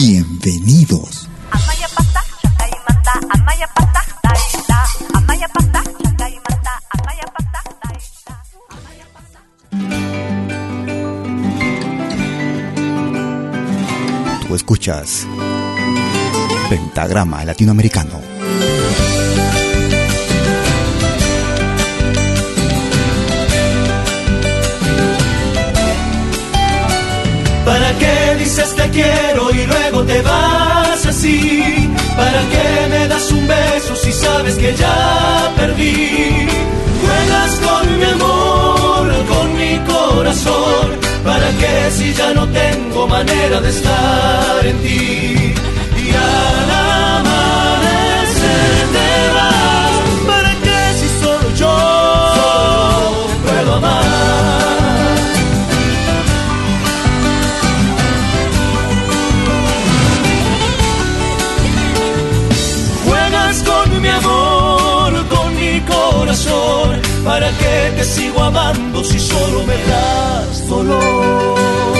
Bienvenidos. Tú escuchas Pentagrama Latinoamericano. ¿Para qué dices te quiero y luego te vas así? ¿Para qué me das un beso si sabes que ya perdí? Juegas con mi amor, con mi corazón. ¿Para qué si ya no tengo manera de estar en ti? Y ¿Para qué te sigo amando si solo me das dolor?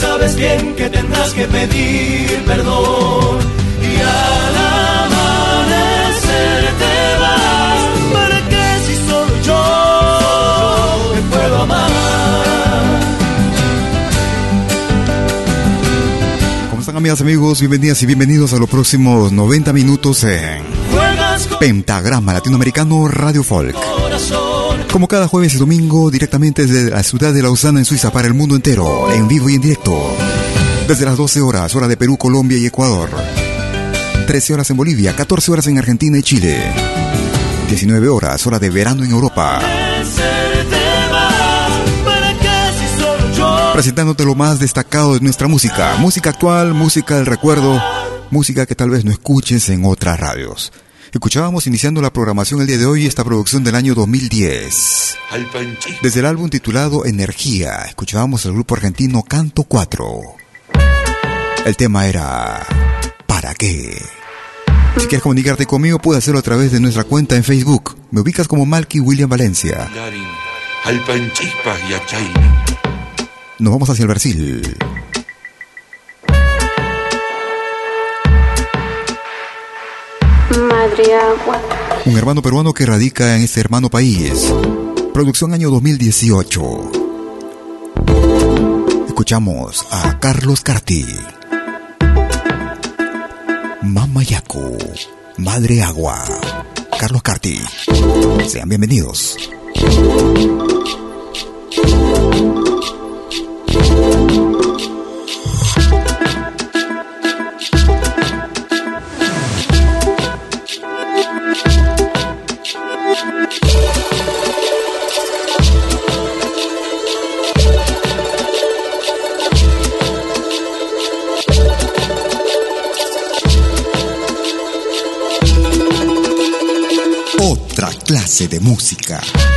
Sabes bien que tendrás que pedir perdón? Y al amanecer te vas. ¿Para qué si solo yo te puedo amar? ¿Cómo están amigas, amigos? Bienvenidas y bienvenidos a los próximos 90 minutos en Pentagrama Latinoamericano Radio Folk. corazón. Como cada jueves y domingo, directamente desde la ciudad de Lausana, en Suiza, para el mundo entero, en vivo y en directo. Desde las 12 horas, hora de Perú, Colombia y Ecuador. 13 horas en Bolivia, 14 horas en Argentina y Chile. 19 horas, hora de verano en Europa. te vas. ¿Para qué si solo yo Presentándote lo más destacado de nuestra música. Música actual, música del recuerdo, música que tal vez no escuches en otras radios. Escuchábamos iniciando la programación el día de hoy esta producción del año 2010. Desde el álbum titulado Energía, escuchábamos al grupo argentino Canto 4. El tema era ¿Para qué? Si quieres comunicarte conmigo, puedes hacerlo a través de nuestra cuenta en Facebook. Me ubicas como Malky William Valencia. Nos vamos hacia el Brasil. Un hermano peruano que radica en este hermano país. Producción año 2018. Escuchamos a Carlos Carti. Mamayaco. Madre Agua. Carlos Carti. Sean bienvenidos. Clase de música.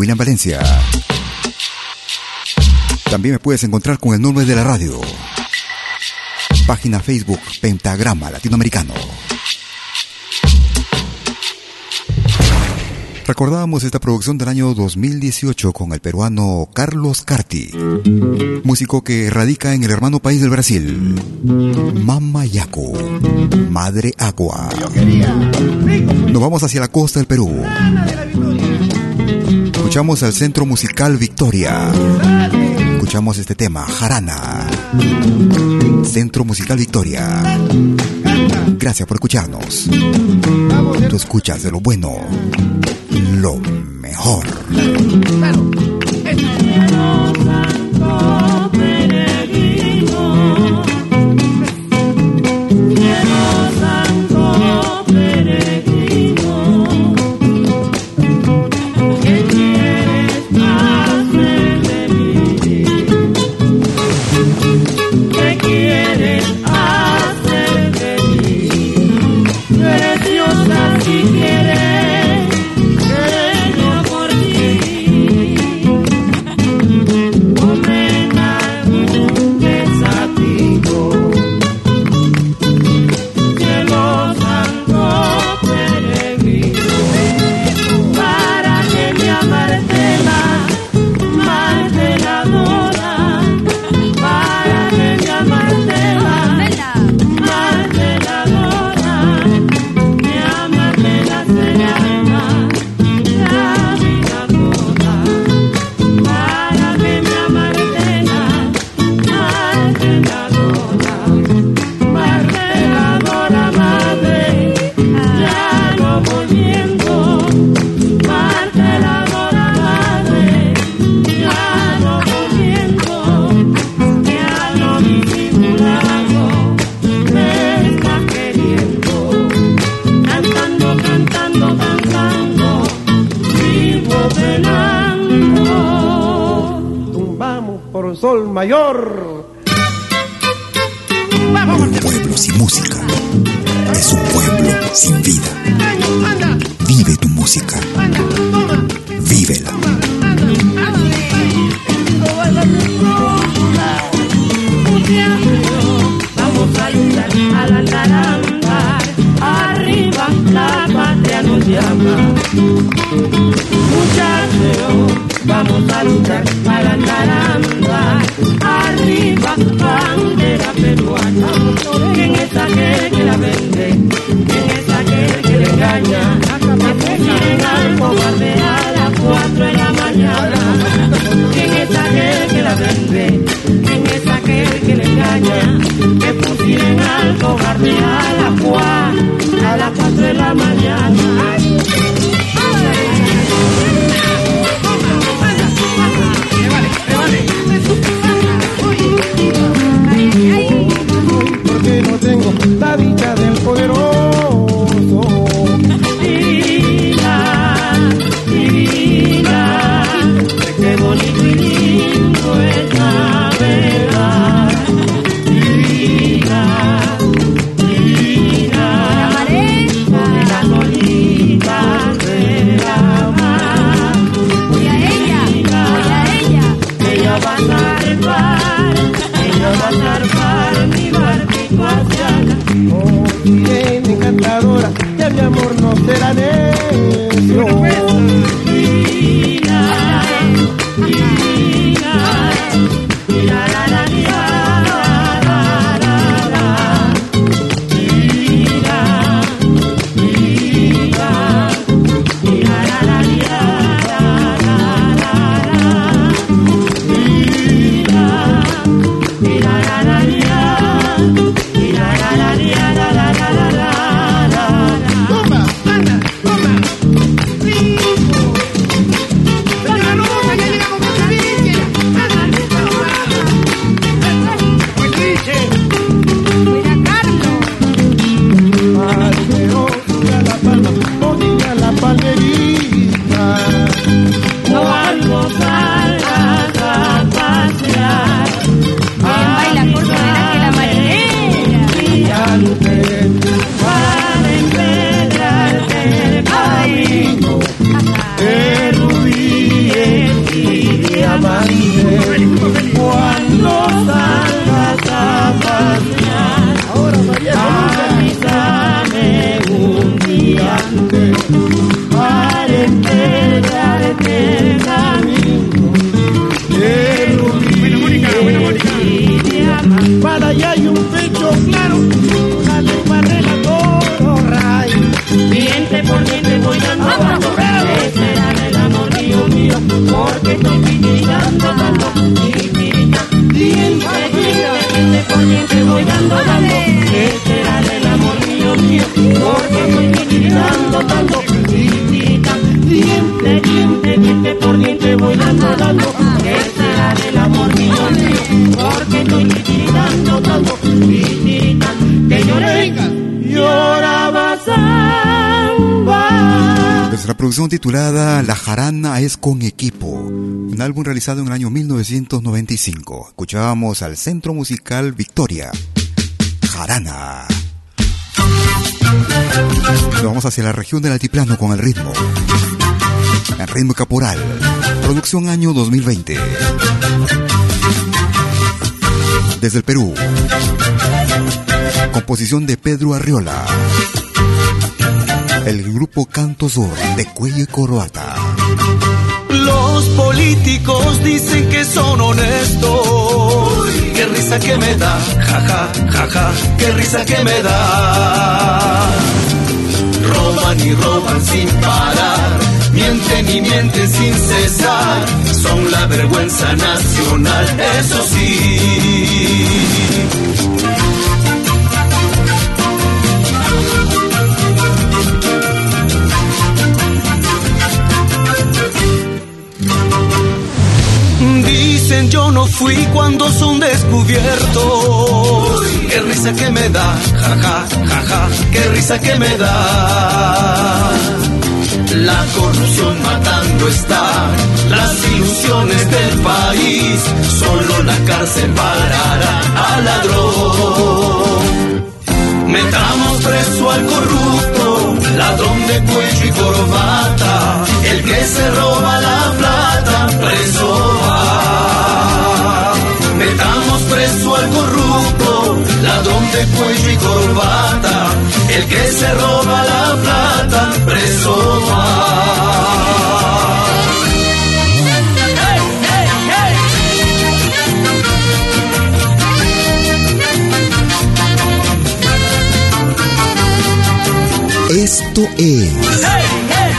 William Valencia. También me puedes encontrar con el nombre de la radio. Página Facebook Pentagrama Latinoamericano. Recordábamos esta producción del año 2018 con el peruano Carlos Carti, músico que radica en el hermano país del Brasil, Mama Yaco, Madre Agua. Nos vamos hacia la costa del Perú. Escuchamos al Centro Musical Victoria. Escuchamos este tema, Jarana. Centro Musical Victoria. Gracias por escucharnos. Tú escuchas de lo bueno lo mejor. Álbum realizado en el año 1995. Escuchábamos al Centro Musical Victoria. Jarana. Nos vamos hacia la región del altiplano con el ritmo. El ritmo caporal. Producción año 2020. Desde el Perú. Composición de Pedro Arriola el grupo Canto Sur de Cuello y Coroata. Los políticos dicen que son honestos. qué risa que me da, jaja, jaja, qué risa que me da. Roban y roban sin parar, mienten y mienten sin cesar. Son la vergüenza nacional, eso sí. Yo no fui cuando son descubiertos. Qué risa que me da, jaja, jaja, qué risa que me da. La corrupción matando está, las ilusiones del país, solo la cárcel parará al ladrón. Metamos preso al corrupto, ladrón de cuello y corbata, el que se roba la corbata, el que se roba la plata, preso. Esto es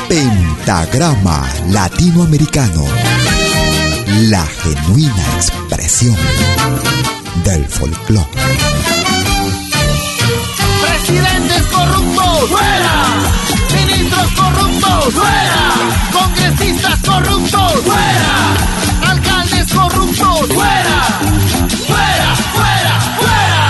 Pentagrama Latinoamericano, la genuina expresión del folclore presidentes corruptos, fuera. Ministros corruptos, fuera. Congresistas corruptos, fuera. Alcaldes corruptos, fuera. Fuera, fuera, fuera.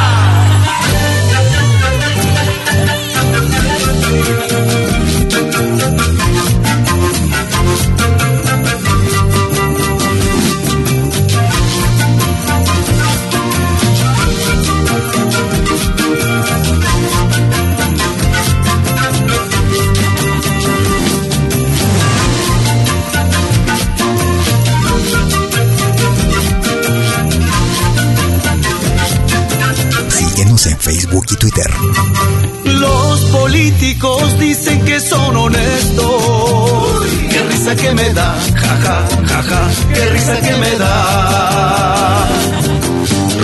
Políticos dicen que son honestos. qué risa que me da, jaja, jaja, qué risa que me da.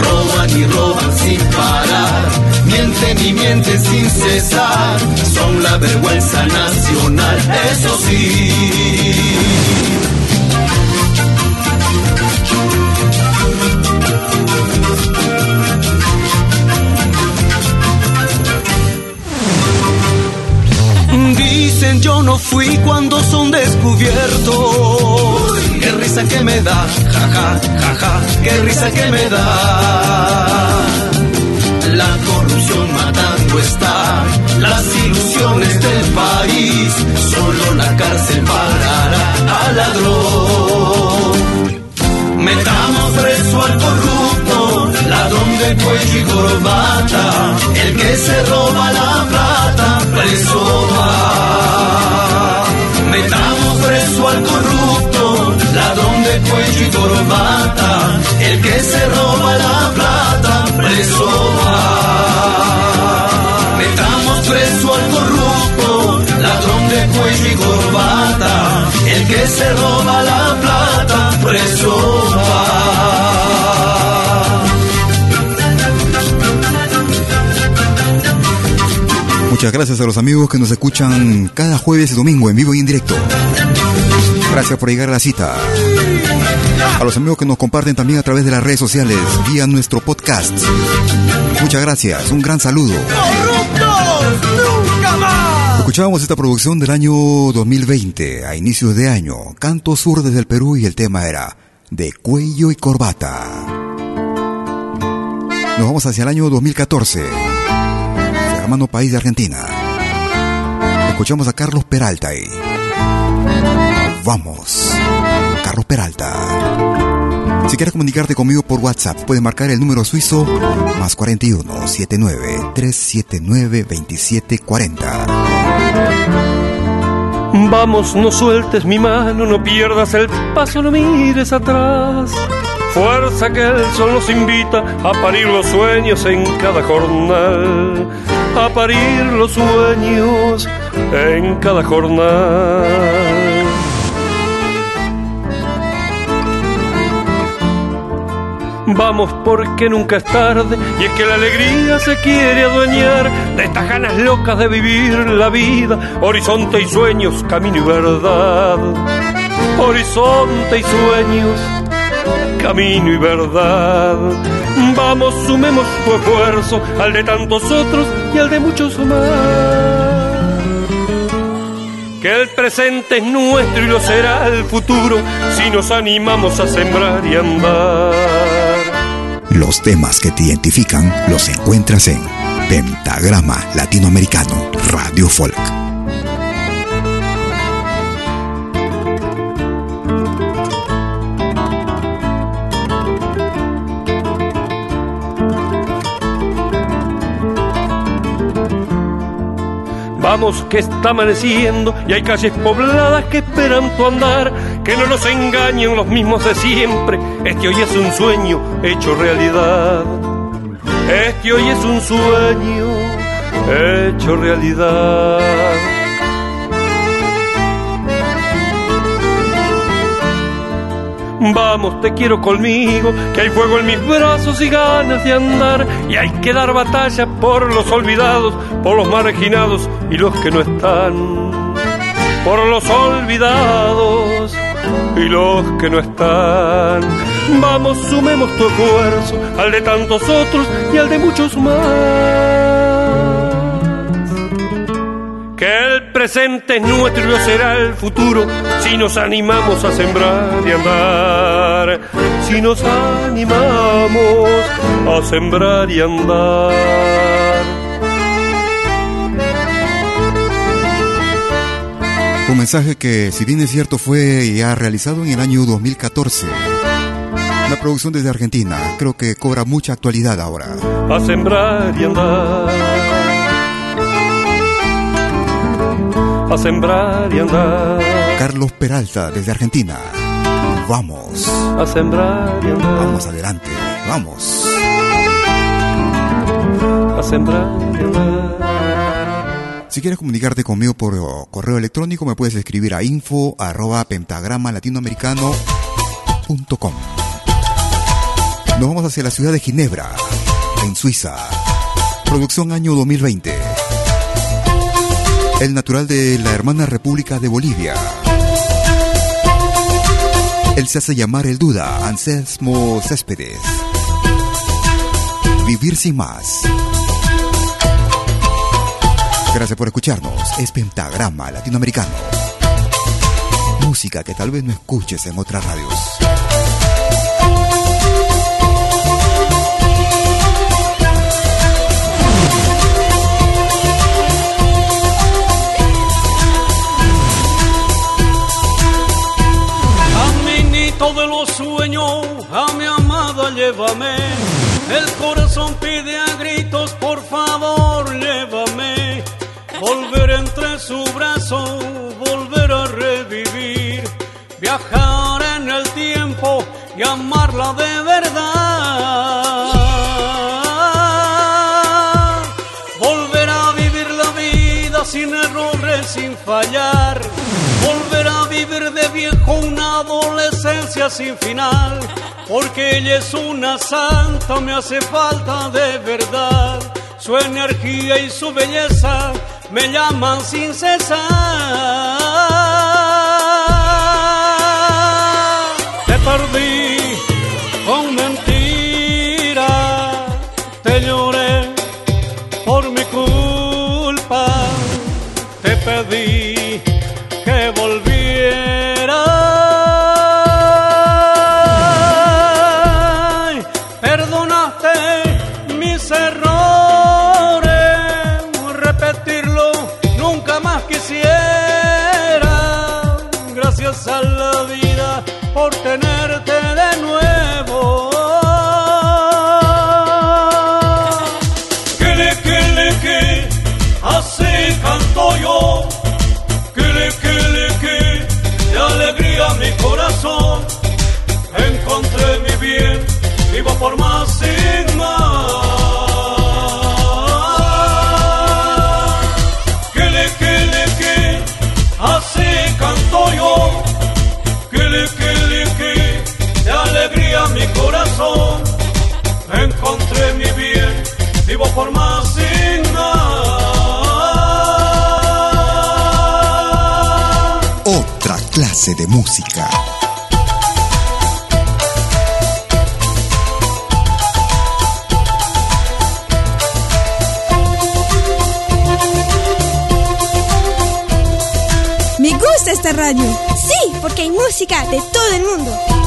Roban y roban sin parar, mienten y mienten sin cesar. Son la vergüenza nacional, eso sí. Dicen yo no fui cuando son descubiertos. Qué risa que me da, jaja, jaja, qué risa que me da. La corrupción matando está, las ilusiones del país, solo la cárcel parará al ladrón. Metamos preso al corrupto, ladrón de cuello y corbata, el que se roba la plata, preso va. Metamos preso al corrupto, ladrón de cuello y corbata, el que se roba la plata, preso va. Metamos preso al corrupto, ladrón de cuello y corbata, el que se roba la plata, preso Muchas gracias a los amigos que nos escuchan cada jueves y domingo en vivo y en directo. Gracias por llegar a la cita. A los amigos que nos comparten también a través de las redes sociales, vía nuestro podcast. Muchas gracias, un gran saludo. Escuchábamos esta producción del año 2020, a inicios de año, Canto Sur desde el Perú y el tema era De cuello y corbata. Nos vamos hacia el año 2014 hermano país de Argentina. Escuchamos a Carlos Peralta y vamos, Carlos Peralta. Si quieres comunicarte conmigo por WhatsApp, puedes marcar el número suizo más 41 79 379 2740. Vamos, no sueltes mi mano, no pierdas el paso, no mires atrás. Fuerza que el sol nos invita a parir los sueños en cada jornal a parir los sueños en cada jornada. Vamos porque nunca es tarde y es que la alegría se quiere adueñar de estas ganas locas de vivir la vida, horizonte y sueños, camino y verdad. Horizonte y sueños, camino y verdad. Vamos, sumemos tu esfuerzo al de tantos otros y al de muchos más. Que el presente es nuestro y lo será el futuro si nos animamos a sembrar y andar. Los temas que te identifican los encuentras en Pentagrama Latinoamericano Radio Folk. Vamos que está amaneciendo y hay calles pobladas que esperan tu andar, que no nos engañen los mismos de siempre. Este hoy es un sueño hecho realidad. Este hoy es un sueño hecho realidad. Vamos, te quiero conmigo, que hay fuego en mis brazos y ganas de andar. Y hay que dar batalla por los olvidados, por los marginados y los que no están. Por los olvidados y los que no están. Vamos, sumemos tu esfuerzo al de tantos otros y al de muchos más. Que presente es nuestro y será el futuro si nos animamos a sembrar y andar. Si nos animamos a sembrar y andar. Un mensaje que, si bien es cierto, fue ya realizado en el año 2014. La producción desde Argentina creo que cobra mucha actualidad ahora. A sembrar y andar a sembrar y andar. Carlos Peralta, desde Argentina. Vamos. A sembrar y andar. Vamos adelante, vamos. para sembrar. Si quieres comunicarte conmigo por correo electrónico, me puedes escribir a info arroba pentagrama latinoamericano.com. Nos vamos hacia la ciudad de Ginebra, en Suiza. Producción año 2020. El natural de la hermana República de Bolivia. Él se hace llamar el Duda, Anselmo Céspedes. Vivir sin más. Gracias por escucharnos. Es Pentagrama Latinoamericano. Música que tal vez no escuches en otras radios. Llévame. El corazón pide a gritos, por favor, llévame. Volver entre su brazo, volver a revivir. Viajar en el tiempo y amarla de verdad. Volver a vivir la vida sin errores, sin fallar. Una adolescencia sin final. Porque ella es una santa, me hace falta de verdad. Su energía y su belleza me llaman sin cesar. Te perdí de música. Me gusta esta radio. Sí, porque hay música de todo el mundo.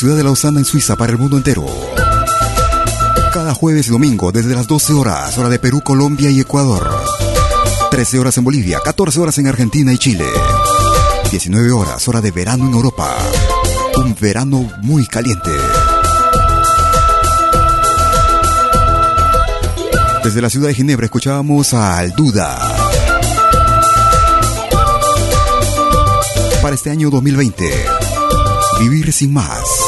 Ciudad de Lausana en Suiza para el mundo entero. Cada jueves y domingo desde las 12 horas, hora de Perú, Colombia y Ecuador. 13 horas en Bolivia, 14 horas en Argentina y Chile. 19 horas, hora de verano en Europa. Un verano muy caliente. Desde la ciudad de Ginebra escuchábamos a Alduda. Para este año 2020, Vivir sin más.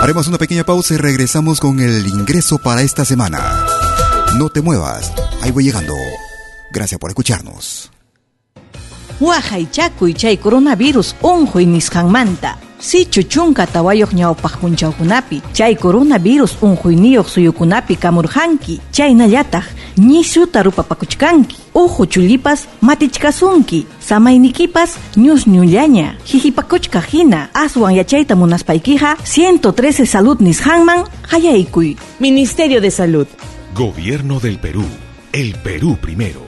Haremos una pequeña pausa y regresamos con el ingreso para esta semana. No te muevas, ahí voy llegando. Gracias por escucharnos. Wahaychakuy chay coronavirus unjuy nisqanmanta. Sichu chunka tawayoq ñawpaq punchawkunapi chay coronavirus unjuyniyuq suyukunapi kamurjanki chaynallataq ñisuta rupapakuchkanki uhu chulipas matichkasunki samaynikipas ñusñullaña hihipakuchka hina aswan yachayta munaspaykiqa 113 salud nisqanman hayaykuy. Ministerio de Salud. Gobierno del Perú. El Perú primero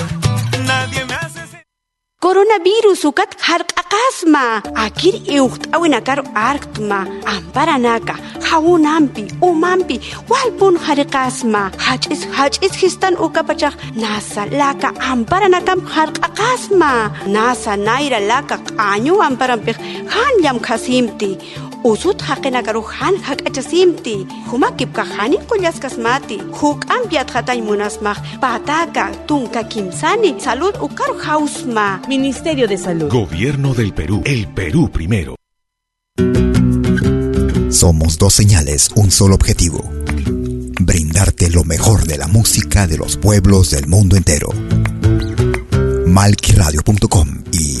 Coronavirus ukat harq'aqasma akir iuqt'awinakar arktma amparanaka hawunampi umanpi walpun hariqasma hach'is hach'is histan ukapachaq nasa laka amparanakam harq'aqasma nasa nayra laka q'añu amparanpiq hanllam khasimti usut haqinakaru han hak'achasimti humakipka hanin qullasqasmati huk'ampiat hatay munasmaq pataka tunka kimsani salud ukaru hausma. Ministerio de Salud. Gobierno del Perú. El Perú primero. Somos dos señales, un solo objetivo. Brindarte lo mejor de la música de los pueblos del mundo entero. Malquiradio.com y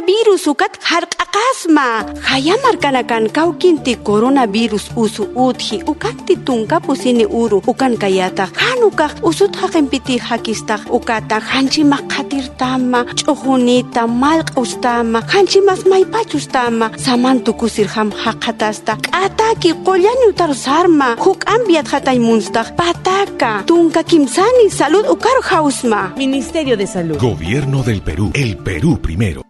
Coronavirus ukat harq'aqasma hayamarkanakan kawkinti coronavirus usu utji ukanti tunkapusini uru ukan kayataq hanukaq usut haqinpiti hakistaq ukata. Hanchimaq qatirtama ch'ujunita malq'ustama hanchimas maypachustama samantukusir ham haqatasta k'ataki qollañutar sarma. Huk ambiat hatay munstaq pataka. Tunka kimsani salud ukar hausma Ministerio de Salud. Gobierno del Perú. El Perú primero.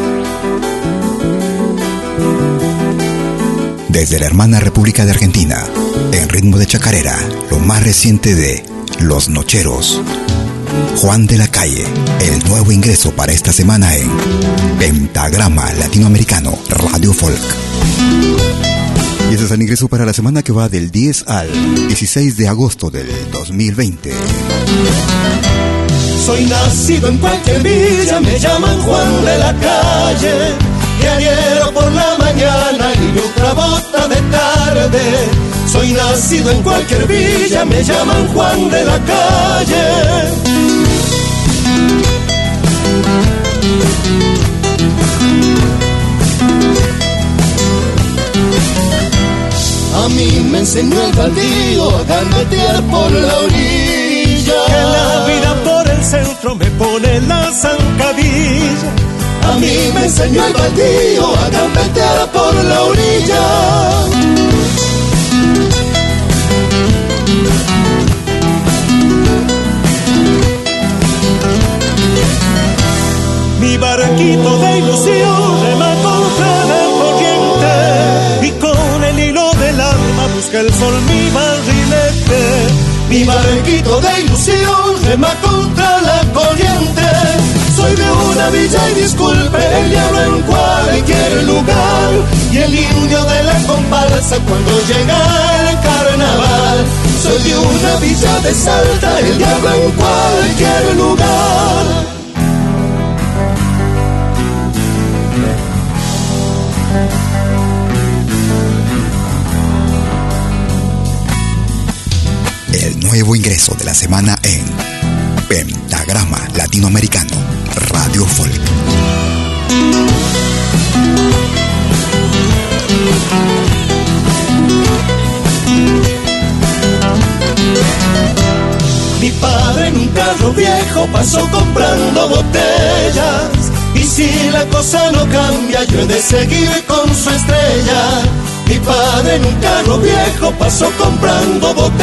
Desde la hermana República de Argentina, en ritmo de chacarera, lo más reciente de Los Nocheros. Juan de la Calle, el nuevo ingreso para esta semana en Pentagrama Latinoamericano Radio Folk. Y ese es el ingreso para la semana que va del 10 al 16 de agosto del 2020. Soy nacido en cualquier villa, me llaman Juan de la calle. Diariero por la y otra bota de tarde. Soy nacido en cualquier villa, me llaman Juan de la calle. A mí me enseñó el baldío a gambetear por la orilla. Que la vida por el centro me pone la zancadilla. A mí me enseñó el baldío a gambetear por la orilla. Mi barquito de ilusión rema contra la corriente y con el hilo del alma busca el sol mi barrilete. Mi barquito de ilusión rema contra de una villa y disculpe el diablo en cualquier lugar. Y el indio de la comparsa cuando llega el carnaval. Soy de una villa de Salta, el diablo en cualquier lugar. El nuevo ingreso de la semana en Pentagrama Latinoamericano Radio Folk. Mi padre en un carro viejo pasó comprando botellas. Y si la cosa no cambia, yo he de seguir con su estrella. Mi padre en un carro viejo pasó comprando botellas.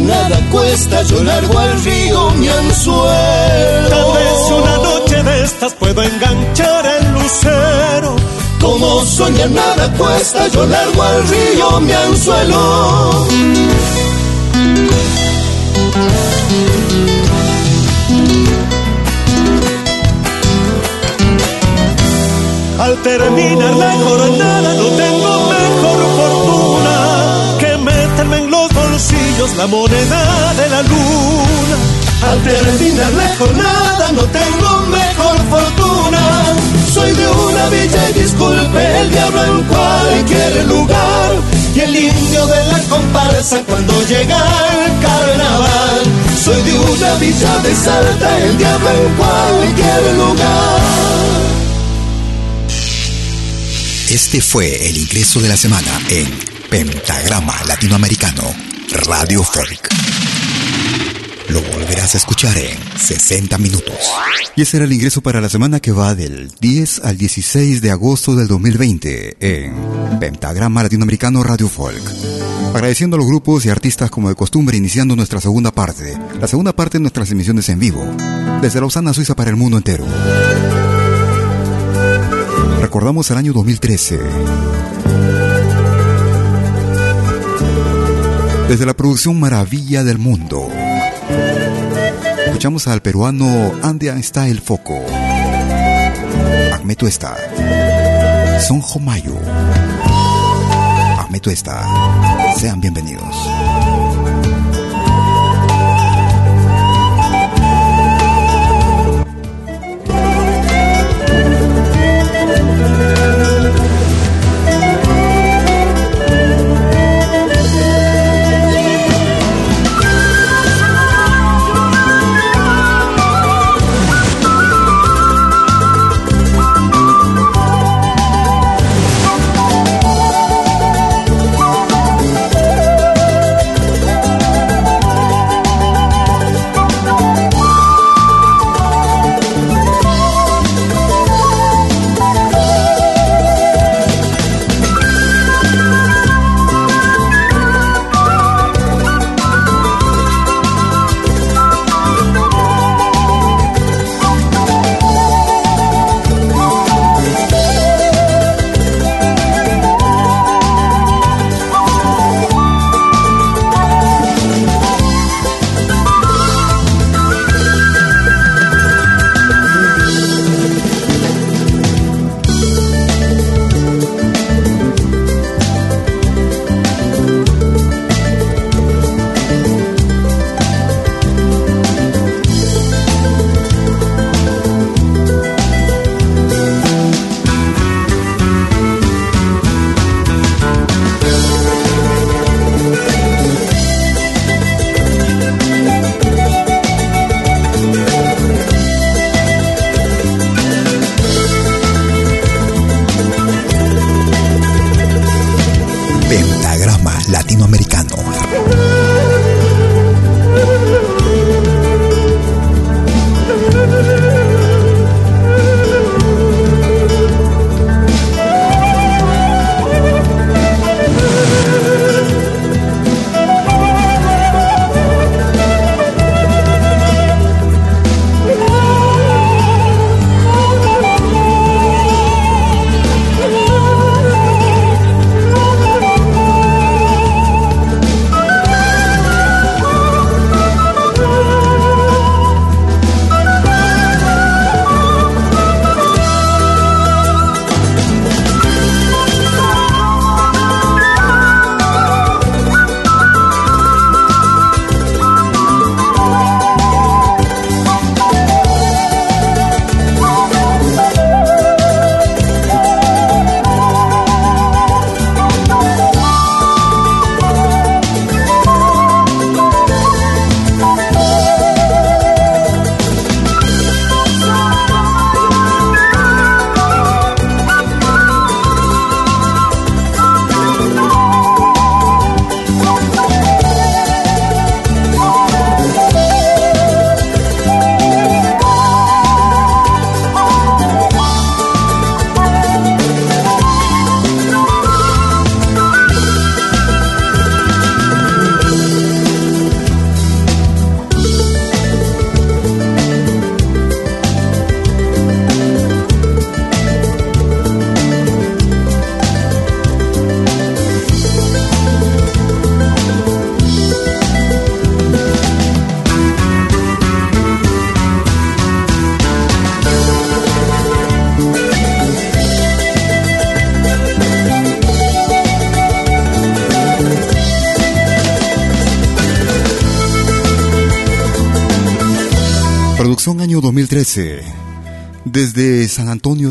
Nada cuesta, yo largo al río mi anzuelo. Tal vez una noche de estas puedo enganchar el lucero. Como soña nada cuesta, yo largo al río mi anzuelo. Al terminar la jornada no tengo la moneda de la luna. Al terminar la jornada no tengo mejor fortuna. Soy de una villa y disculpe el diablo en cualquier lugar. Y el indio de la comparsa cuando llega el carnaval. Soy de una villa de Salta, el diablo en cualquier lugar. Este fue el ingreso de la semana en Pentagrama Latinoamericano Radio Folk. Lo volverás a escuchar en 60 minutos. Y ese era el ingreso para la semana que va del 10 al 16 de agosto del 2020 en Pentagrama Latinoamericano Radio Folk. Agradeciendo a los grupos y artistas como de costumbre, iniciando nuestra segunda parte, la segunda parte de nuestras emisiones en vivo, desde Lausana, Suiza para el mundo entero. Recordamos el año 2013. Desde la producción Maravilla del Mundo. Escuchamos al peruano Andia Style Foco. Ahmed está. Son Jomayo. Ahmed está. Sean bienvenidos.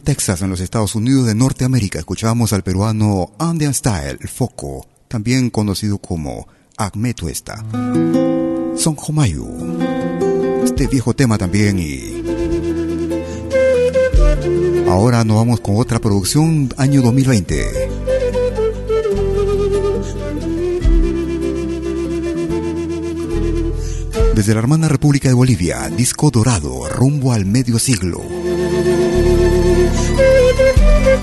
Texas, en los Estados Unidos de Norteamérica, escuchamos al peruano Andean Style, Foco, también conocido como Acme Tuesta. Son. Este viejo tema también y... Ahora nos vamos con otra producción, año 2020. Desde la hermana República de Bolivia, disco dorado, rumbo al medio siglo.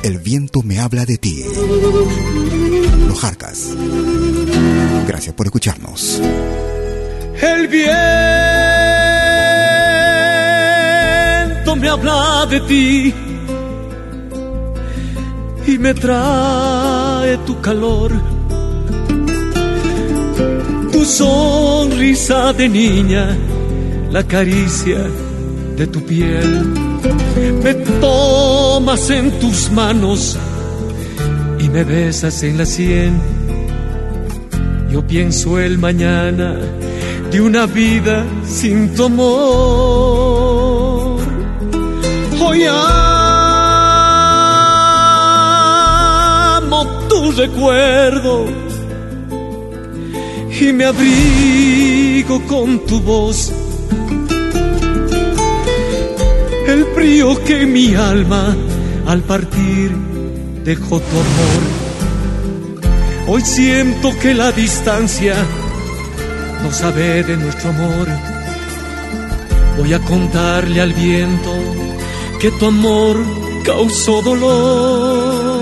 El viento me habla de ti. Los Jarcas. Gracias por escucharnos. El viento me habla de ti y me trae tu calor tu sonrisa de niña, la caricia de tu piel. Me tomas en tus manos y me besas en la sien. Yo pienso el mañana de una vida sin tu amor. Hoy amo tu recuerdo y me abrigo con tu voz. El frío que mi alma al partir dejó tu amor. Hoy siento que la distancia no sabe de nuestro amor. Voy a contarle al viento que tu amor causó dolor.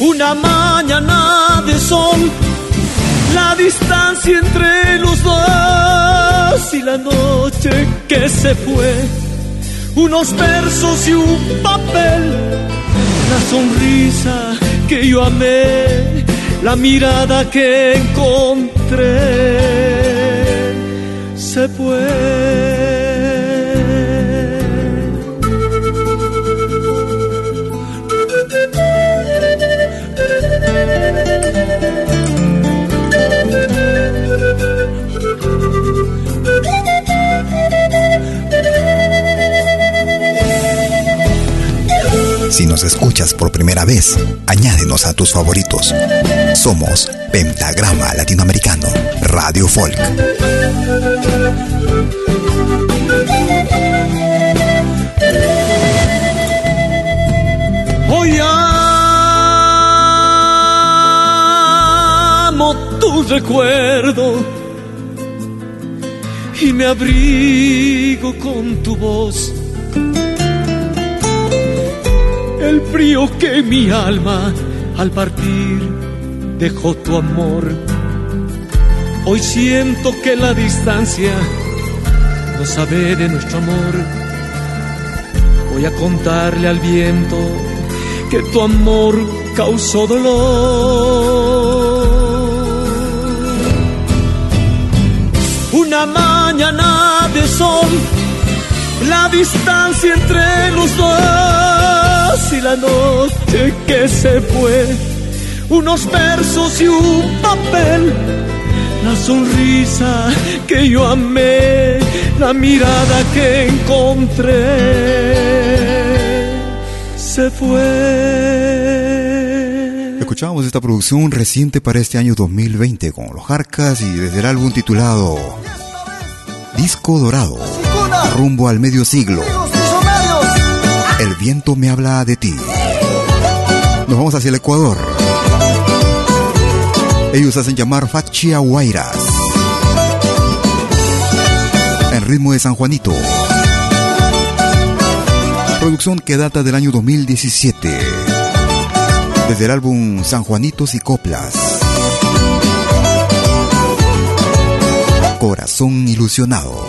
una mañana de sol, la distancia entre los dos y la noche que se fue, unos versos y un papel, la sonrisa que yo amé, la mirada que encontré, se fue. Escuchas por primera vez, añádenos a tus favoritos. Somos Pentagrama Latinoamericano, Radio Folk. Hoy amo tu recuerdo y me abrigo con tu voz el frío que mi alma al partir dejó tu amor. Hoy siento que la distancia no sabe de nuestro amor. Voy a contarle al viento que tu amor causó dolor. Una mañana de sol, la distancia entre los dos y la noche que se fue, unos versos y un papel, la sonrisa que yo amé, la mirada que encontré, se fue. Escuchábamos esta producción reciente para este año 2020 con los Jarcas y desde el álbum titulado Disco Dorado, rumbo al medio siglo. El viento me habla de ti. Nos vamos hacia el Ecuador. Ellos hacen llamar Fachia Guairas. En ritmo de San Juanito. Producción que data del año 2017. Desde el álbum San Juanitos y Coplas. Corazón ilusionado.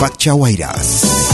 Fachia Guairas.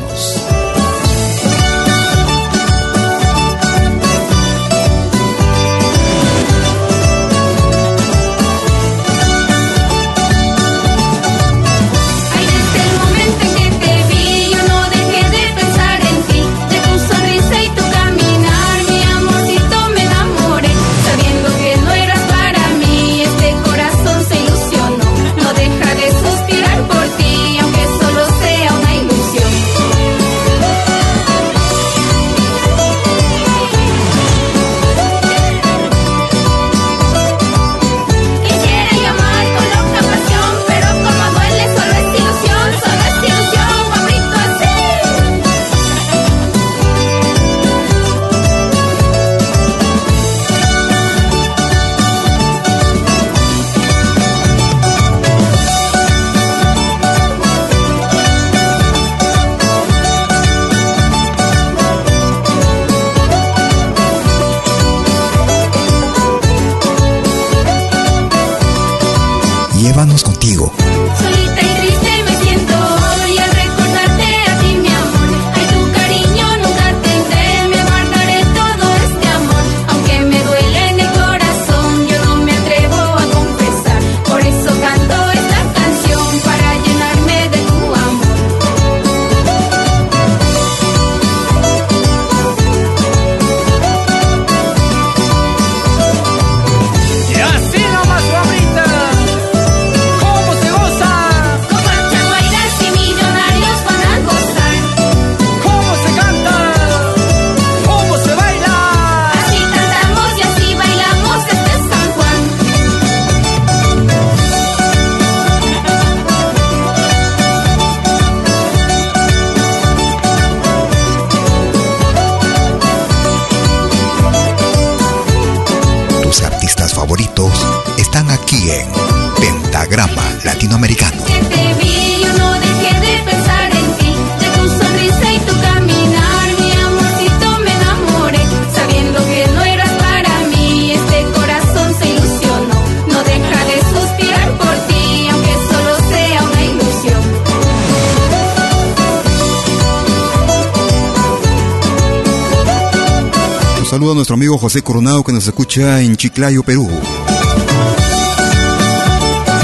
José Coronado que nos escucha en Chiclayo, Perú.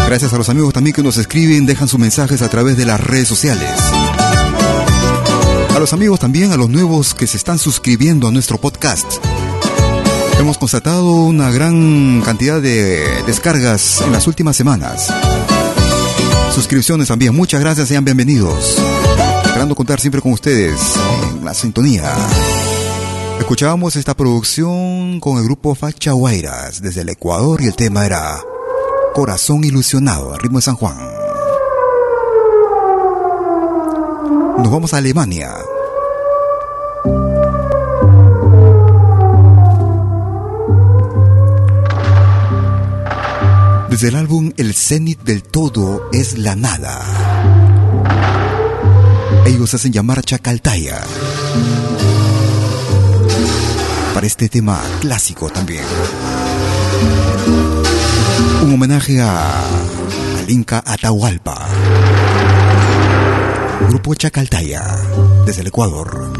Gracias a los amigos también que nos escriben, dejan sus mensajes a través de las redes sociales. A los amigos también, a los nuevos que se están suscribiendo a nuestro podcast. Hemos constatado una gran cantidad de descargas en las últimas semanas. Suscripciones también, muchas gracias, sean bienvenidos. Esperando contar siempre con ustedes en la sintonía. Escuchábamos esta producción con el grupo Fachahuayras desde el Ecuador y el tema era Corazón Ilusionado, al ritmo de San Juan. Nos vamos a Alemania. Desde el álbum El cenit del todo es la nada. Ellos hacen llamar Chacaltaya para este tema clásico también. Un homenaje a, al Inca Atahualpa. Grupo Chacaltaya, desde el Ecuador.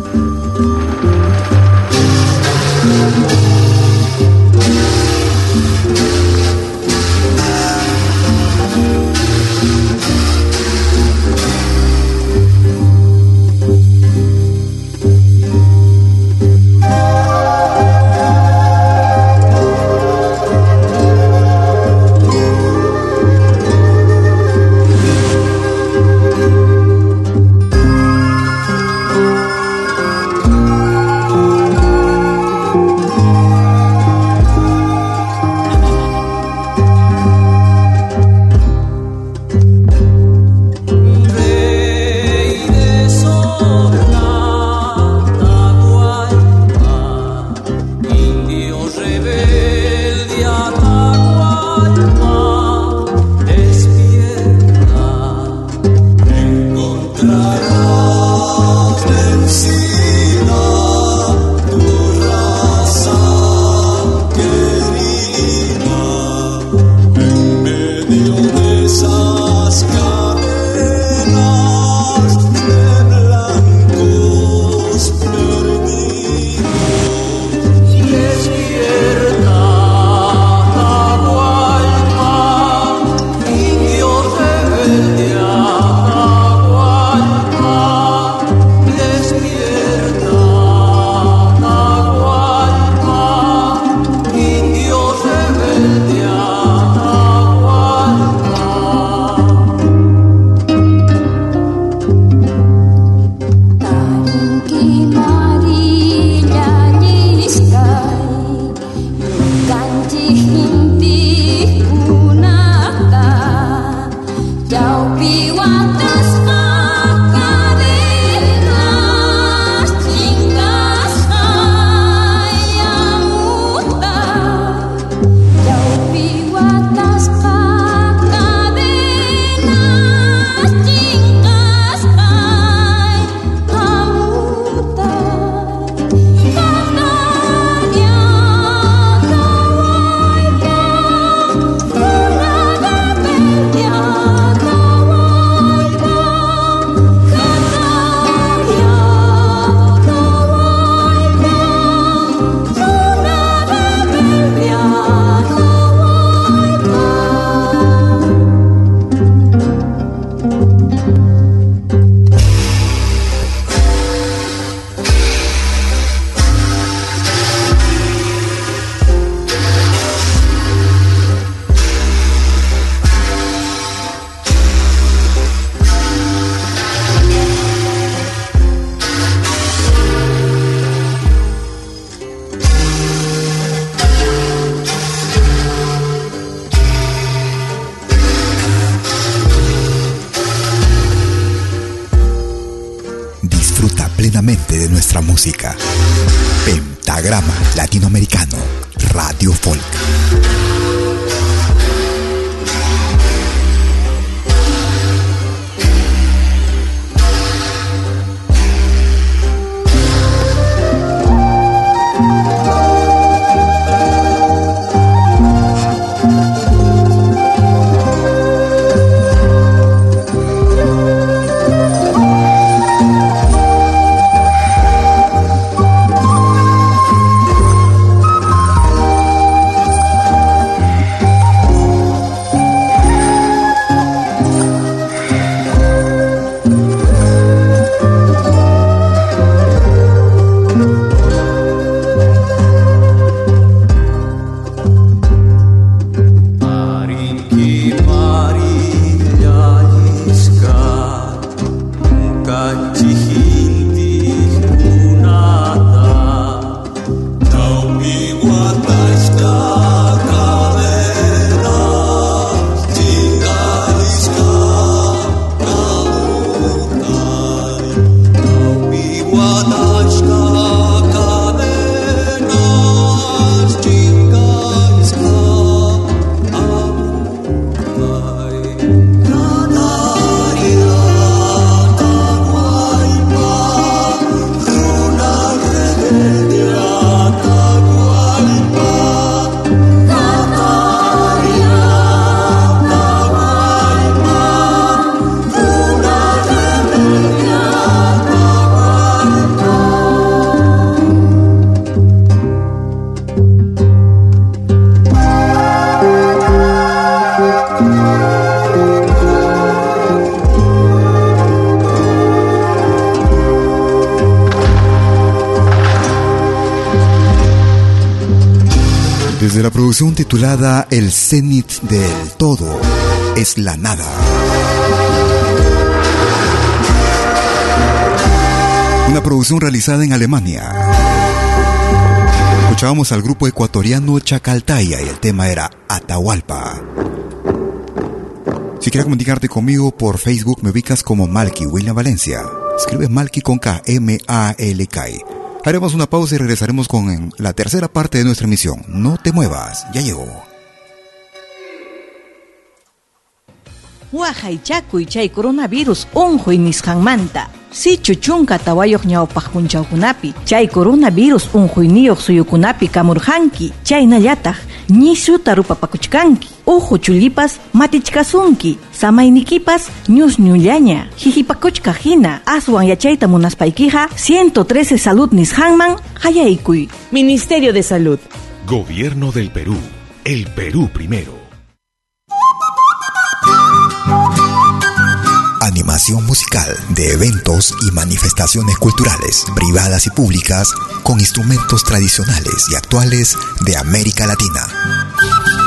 Titulada El cenit del todo es la nada. Una producción realizada en Alemania. Escuchábamos al grupo ecuatoriano Chacaltaya y el tema era Atahualpa. Si quieres comunicarte conmigo por Facebook, me ubicas como Malky William Valencia. Escribes Malky con K, M-A-L-K. Haremos una pausa y regresaremos con la tercera parte de nuestra emisión. No te muevas, ya llegó. Chaco y chay coronavirus unjuy nisqanmanta. Sichu chunka tawayoq ñawpaq punchawkunapi chay coronavirus unjuyniyuq suyukunapi kamurjanki chaynallataq ñisuta rupapakuchkanki uhu chullipas matichkasunki samaynikipas ñusñullaña hihipakuchka hina aswan yachayta munaspaykiqa 113 salud nisqanman hayaikuy. Ministerio de Salud. Gobierno del Perú. El Perú primero. Animación musical de eventos y manifestaciones culturales, privadas y públicas, con instrumentos tradicionales y actuales de América Latina.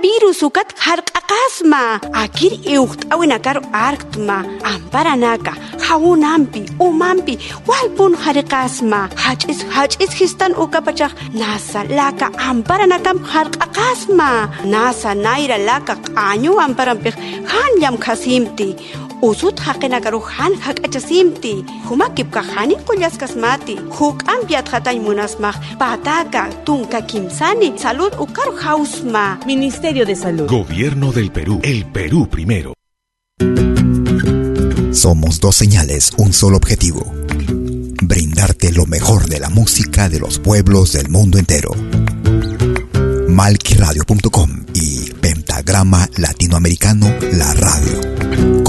Virus ukat harqaqasma akir euqt awinakar arktma amparanaka jaunampi umampi walpun harqasma hachis hachis histan ukapacha nasa laka amparanakam harqaqasma nasa naira laka qañu amparampi hanyam khasimti usut haqinakaru han hak'achasimti humakipka hani qullasqasmati huk'ampiat hatay munasmaq pataka tunka kimsani salud ukaru hausma Ministerio de Salud. Gobierno del Perú. El Perú primero. Somos dos señales, un solo objetivo. Brindarte lo mejor de la música de los pueblos del mundo entero. Malquiradio.com y Pentagrama Latinoamericano La Radio.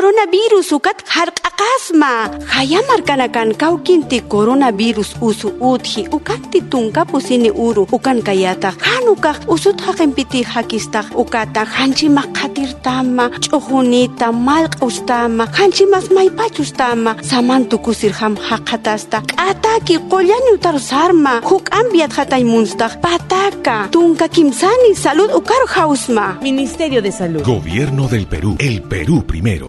Coronavirus ukat harq'aqasma hayamarkanakan kawkinti coronavirus usu utji ukanti tunkapusini uru ukan kayataq hanukaq usut haqinpiti hakistaq ukata. Hanchimaq qatirtama ch'ujunita malq'ustama hanchimas maypachustama samantukusir ham haqatasta k'ataki qollañutar sarma. Huk'ampiat hataymunstaq pataka. Tunka kimsani salud ukaru hausma. Ministerio de Salud. Gobierno del Perú. El Perú primero.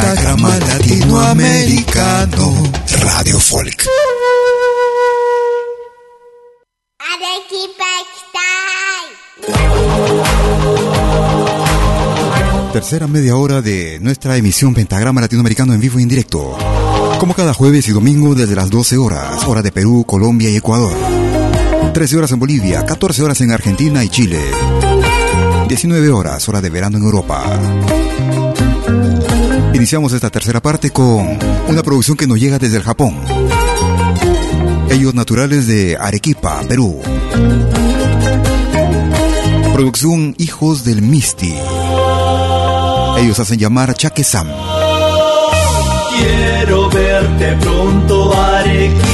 Pentagrama Latinoamericano Radio Folk. Tercera media hora de nuestra emisión Pentagrama Latinoamericano en vivo e indirecto. Como cada jueves y domingo desde las 12 horas, hora de Perú, Colombia y Ecuador. 13 horas en Bolivia, 14 horas en Argentina y Chile. 19 horas, hora de verano en Europa. Iniciamos esta tercera parte con una producción que nos llega desde el Japón. Ellos naturales de Arequipa, Perú. Producción Hijos del Misti. Ellos hacen llamar Chaque-san. Quiero verte pronto, Arequipa,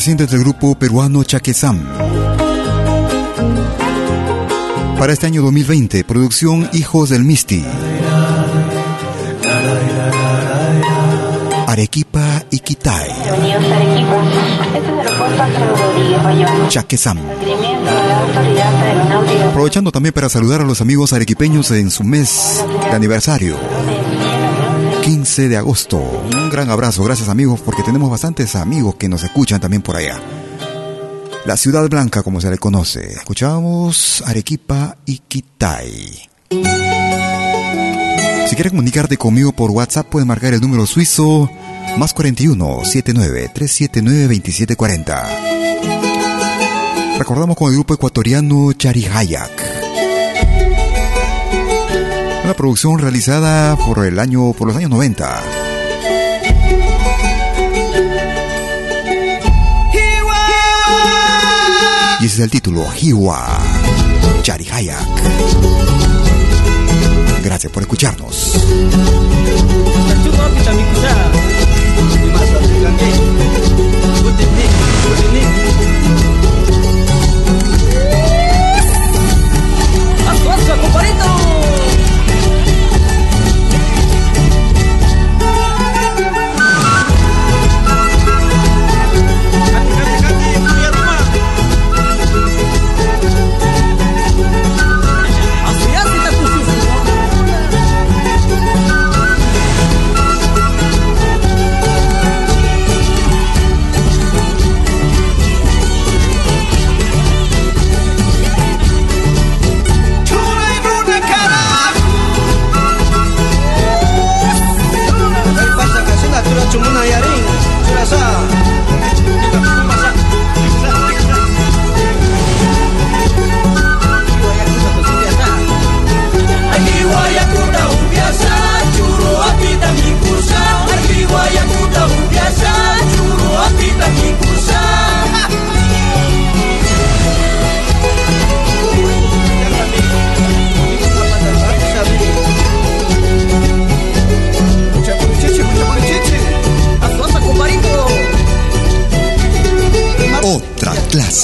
más recientes del grupo peruano Chaquesam. Para este año 2020, producción Hijos del Misti. Arequipa y Quitay. Aeronáutica. Aprovechando también para saludar a los amigos arequipeños en su mes de aniversario. 15 de agosto. Un gran abrazo, gracias amigos, porque tenemos bastantes amigos que nos escuchan también por allá. La ciudad blanca, como se le conoce. Escuchamos Arequipa y Quitay. Si quieres comunicarte conmigo por WhatsApp, puedes marcar el número suizo más 41 79 379 2740. Recordamos con el grupo ecuatoriano Charihayak. Una producción realizada por el año por los años 90. Y ese es el título, Hiwa Charihayak. Gracias por escucharnos.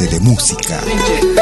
De música.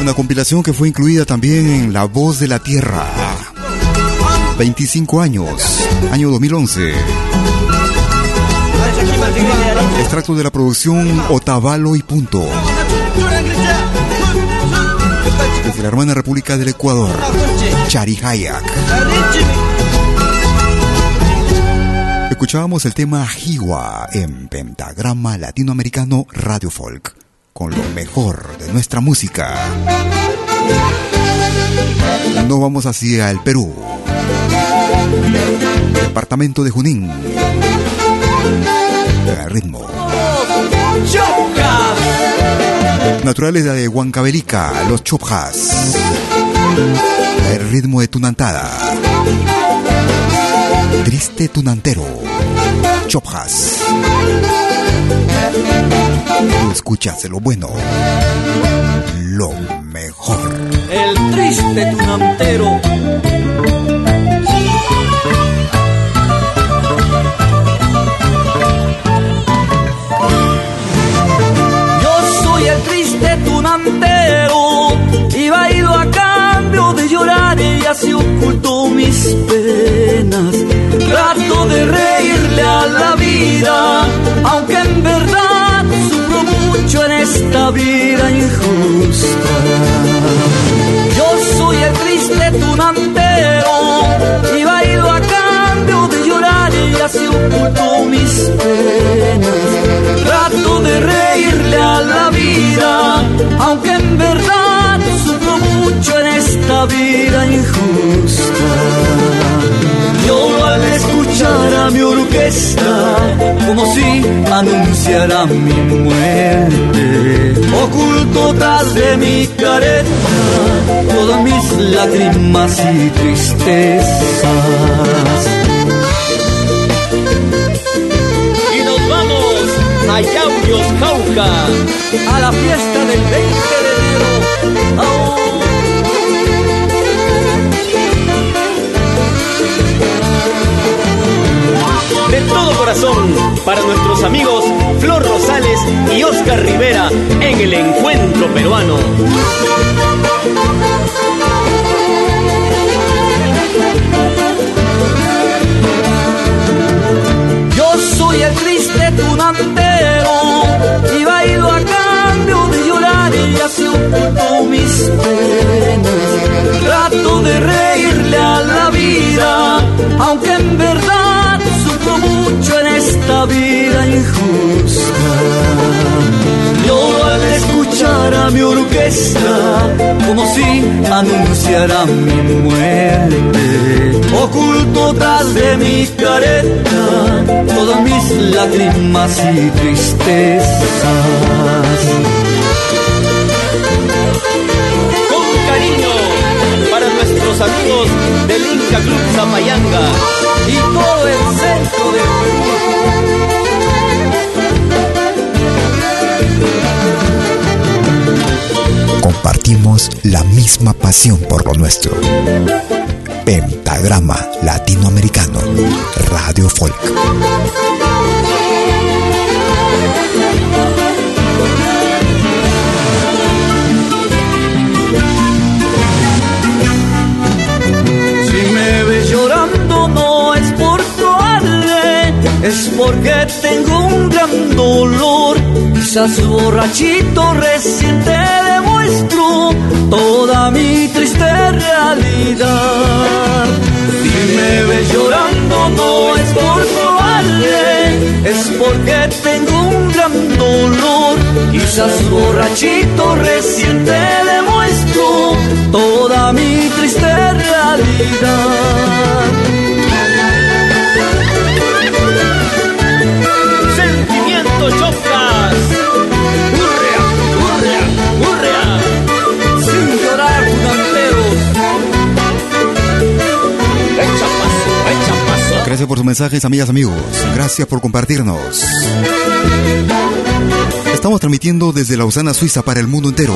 Una compilación que fue incluida también en La Voz de la Tierra. 25 años, año 2011. Extracto de la producción Otavalo y Punto. Desde la hermana República del Ecuador, Charihayak. Escuchábamos el tema Jiwa en Pentagrama Latinoamericano Radio Folk, con lo mejor de nuestra música. Nos vamos hacia el Perú. Departamento de Junín. El ritmo. Naturales de Huancavelica, los Chopjas. El ritmo de Tunantada. Triste Tunantero. Chopjas. Escuchas lo bueno. Lo mejor. El triste tunantero. ella se ocultó mis penas. Trato de reírle a la vida, aunque en verdad sufro mucho en esta vida injusta. Yo soy el triste tunantero y bailo a cambio de llorar y así ocultó mis penas. Trato de reírle a la vida, aunque en verdad sufro esta vida injusta. Lloro al escuchar a mi orquesta como si anunciara mi muerte. Oculto tras de mi careta todas mis lágrimas y tristezas. Y nos vamos a Yauyos, Cauca, a la fiesta del 20 de. De todo corazón para nuestros amigos Flor Rosales y Oscar Rivera en el encuentro peruano. Yo soy y así oculto mis penas. Trato de reírle a la vida, aunque en verdad sufro mucho en esta vida injusta. Lloro al escuchar a mi orquesta como si anunciara mi muerte. Oculto tras de mi careta todas mis lágrimas y tristezas. Inca Club Zapayanga y todo el centro del Compartimos la misma pasión por lo nuestro. Pentagrama Latinoamericano, Radio Folk. Es porque tengo un gran dolor. Quizás borrachito recién te demuestro toda mi triste realidad. Si me ves llorando no es por cobarde, es porque tengo un gran dolor. Quizás borrachito recién te demuestro toda mi triste realidad. Sentimiento Chocas. Hurrea, hurrea, hurrea. Sin llorar, tunanteros. Echa paso, echa paso. Gracias por sus mensajes, amigas, amigos. Gracias por compartirnos. Estamos transmitiendo desde Lausana, Suiza, para el mundo entero.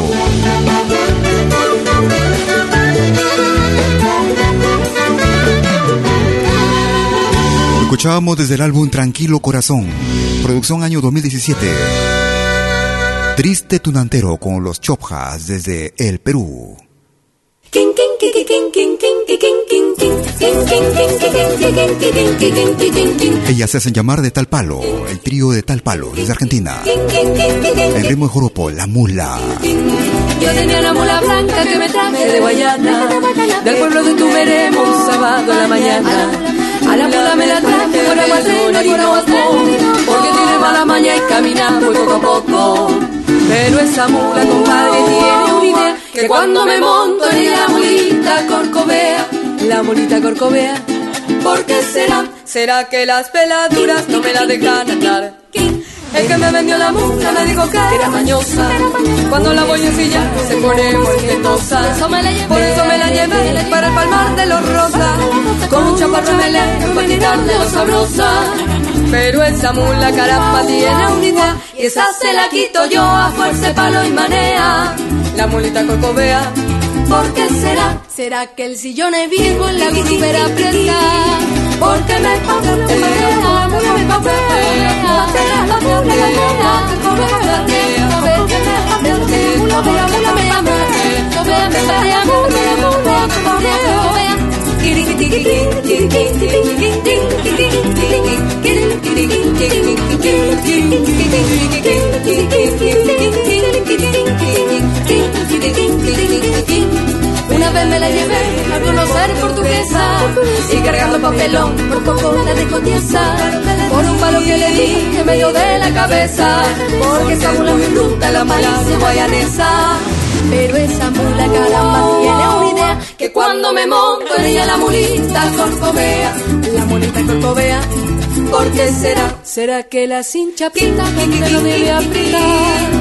Escuchábamos desde el álbum Tranquilo Corazón, producción año 2017. Triste Tunantero con los Chopjas desde el Perú. Ellas se hacen llamar de tal palo, el trío de tal palo, desde Argentina. El ritmo de joropo, la mula. Yo tenía una mula blanca que me traje de Guayana, del pueblo de Tumeremo, un sábado a la mañana. A la mula me la traje por agua tren, Orinoco, porque tiene mala maña y camina muy poco a poco. Pero esa mula, compadre, tiene una idea, que cuando me monto en la mulita corcovea, la mulita corcovea, ¿por qué será? ¿Será que las peladuras no me la dejan andar? El que me vendió la mula me dijo que era mañosa. Cuando la voy a ensillar se pone muy gentosa. Por eso me la llevé para el palmar de los rosas. Con un chaparro me le para quitarle lo sabrosa. Pero esa mula caramba tiene una idea y esa se la quito yo a fuerza palo y manea. La mulita corcovea. ¿Por qué será? ¿Será que el sillón es viejo en la grupera presa? Porque me papea, me papea, me Una vez me la llevé a conocer portuguesa y cargando papelón por poco la dejó tiesa por un palo que le di en medio de la cabeza porque esa mula me bruta la malicia guayanesa pero esa mula caramba tiene una idea que cuando me monto en ella la mulita corcovea, la mulita corcovea. ¿Por qué será? ¿Será que la cincha pinta que me lo debe apretar?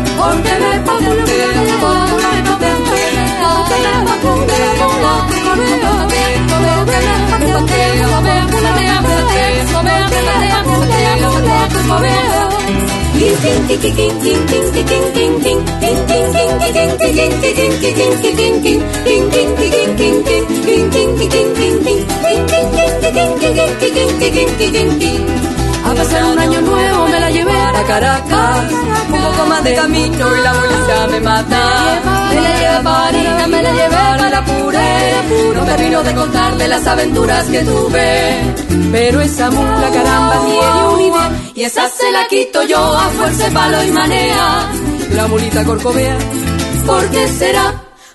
A pasar un año nuevo me la llevé a Caracas Un poco más de camino y la bolita me mata. Me la llevé a París, me la llevé a la puré. No termino de contarle las aventuras que tuve. Pero esa mula caramba tiene una idea Y esa se la quito yo a fuerza de palo y manea. La mulita corcovea ¿Por qué será?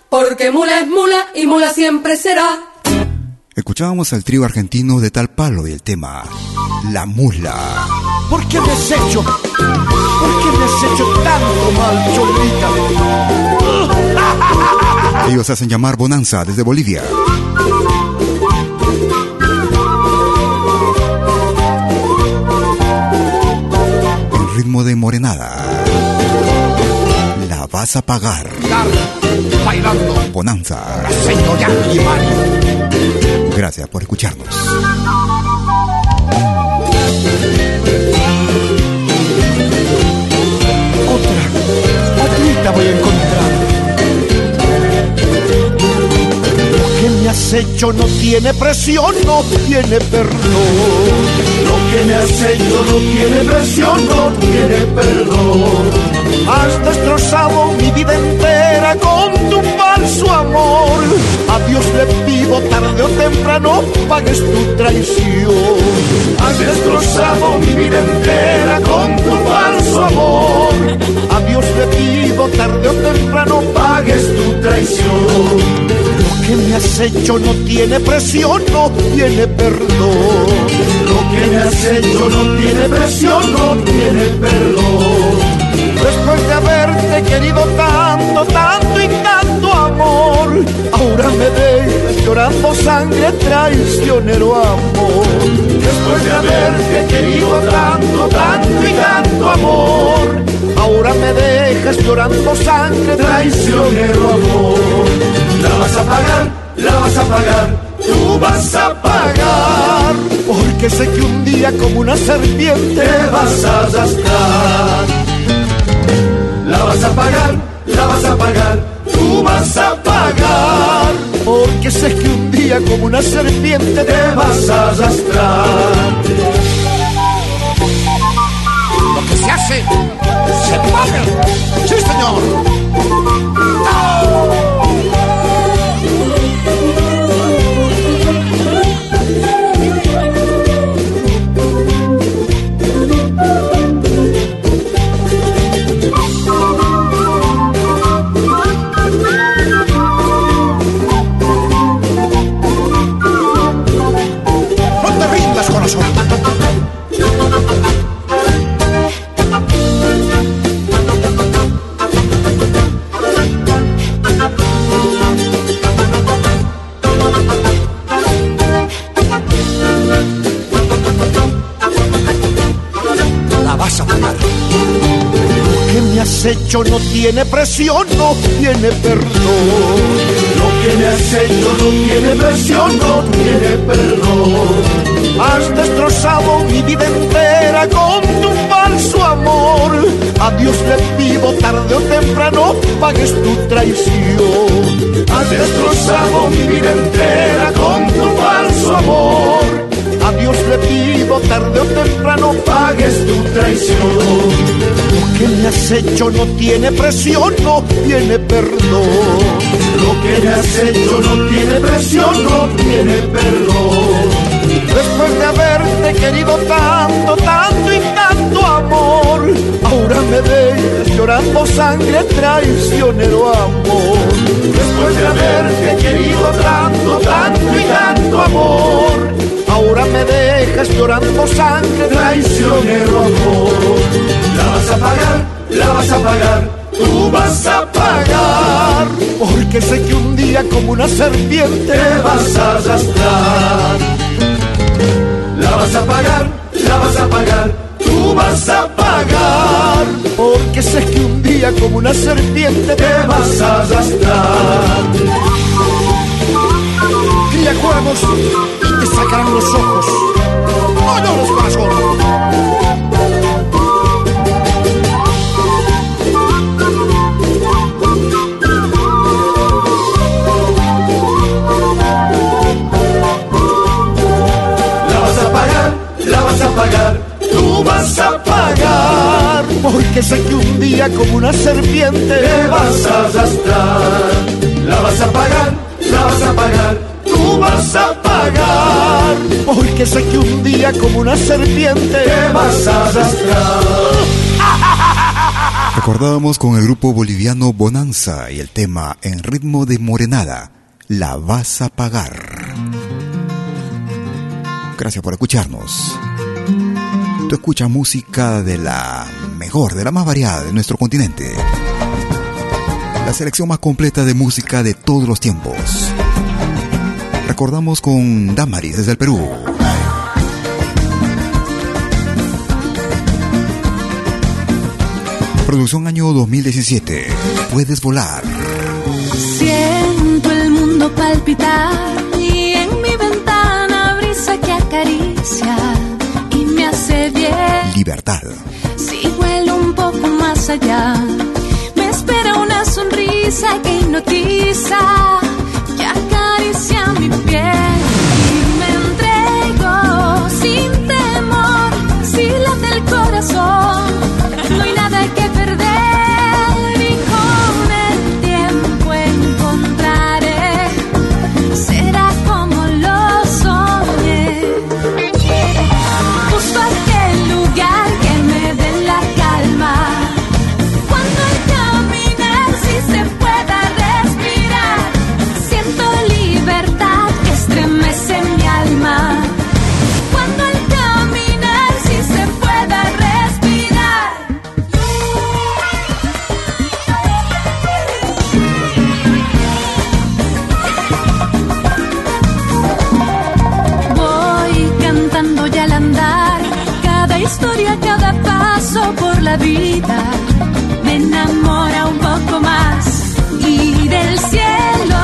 Porque mula es mula y mula siempre será Escuchábamos al trío argentino de Tal Palo y el tema La Mula. ¿Por qué me has hecho? ¿Por qué me has hecho tanto mal, Cholita? Ellos hacen llamar Bonanza desde Bolivia. El ritmo de morenada. La vas a pagar. Bailando. Bonanza. La señora y Mario. Gracias por escucharnos. Otra, otrita voy a encontrar. Me has hecho no tiene presión, no tiene perdón. Lo que me has hecho no tiene presión, no tiene perdón. Has destrozado mi vida entera con tu falso amor. A Dios le pido tarde o temprano pagues tu traición. Has destrozado mi vida entera con tu falso amor. A Dios le pido tarde o temprano pagues tu traición. Lo que me has hecho no tiene presión, no tiene perdón. Lo que me has hecho no tiene presión, no tiene perdón. Después de haberte querido tanto, tanto y tanto amor, ahora me dejas llorando sangre, traicionero amor. Después de haberte querido tanto, tanto y tanto amor, ahora me dejas llorando sangre, traicionero amor. La vas a pagar, la vas a pagar, tú vas a pagar, porque sé que un día como una serpiente vas a arrastrar. La vas a pagar, la vas a pagar, tú vas a pagar. Porque sé que un día como una serpiente te vas a arrastrar. Lo que se hace, se paga. Sí, señor. Has hecho no tiene presión, no tiene perdón. Lo que me has hecho no tiene presión, no tiene perdón. Has destrozado mi vida entera con tu falso amor. A Dios le pido tarde o temprano pagues tu traición. Has destrozado mi vida entera con tu falso amor. Dios le pido tarde o temprano pagues tu traición. Lo que me has hecho no tiene presión, no tiene perdón. Lo que me has hecho no tiene presión, no tiene perdón. Después de haberte querido tanto, tanto y tanto amor, ahora me dejas llorando sangre, traicionero amor. Después de haberte querido tanto, tanto y tanto amor, ahora me dejas llorando sangre, traicionero amor. La vas a pagar, la vas a pagar, tú vas a pagar, porque sé que un día como una serpiente te vas a arrastrar. La vas a pagar, la vas a pagar, tú vas a pagar. Porque sé que un día como una serpiente te vas a arrastrar. Cría te sacarán los ojos. No, los corazón. La vas a pagar, la vas a pagar, tú vas a pagar. Porque sé que un día como una serpiente te vas a arrastrar. La vas a pagar, la vas a pagar, tú vas a pagar. Porque sé que un día como una serpiente te vas a arrastrar. Recordábamos con el grupo boliviano Bonanza y el tema en ritmo de morenada, La vas a pagar. Gracias por escucharnos. Tú escuchas música de la mejor, de la más variada de nuestro continente. La selección más completa de música de todos los tiempos. Recordamos con Damaris desde el Perú. Producción año 2017. Puedes volar. Siento el mundo palpitar y en mi ventana brisa que acaricia y me hace bien. Libertad. Si vuelo un poco más allá, me espera una sonrisa que hipnotiza, mi piel y me entrego sin temor. Si late el corazón, paso por la vida me enamora un poco más. Y del cielo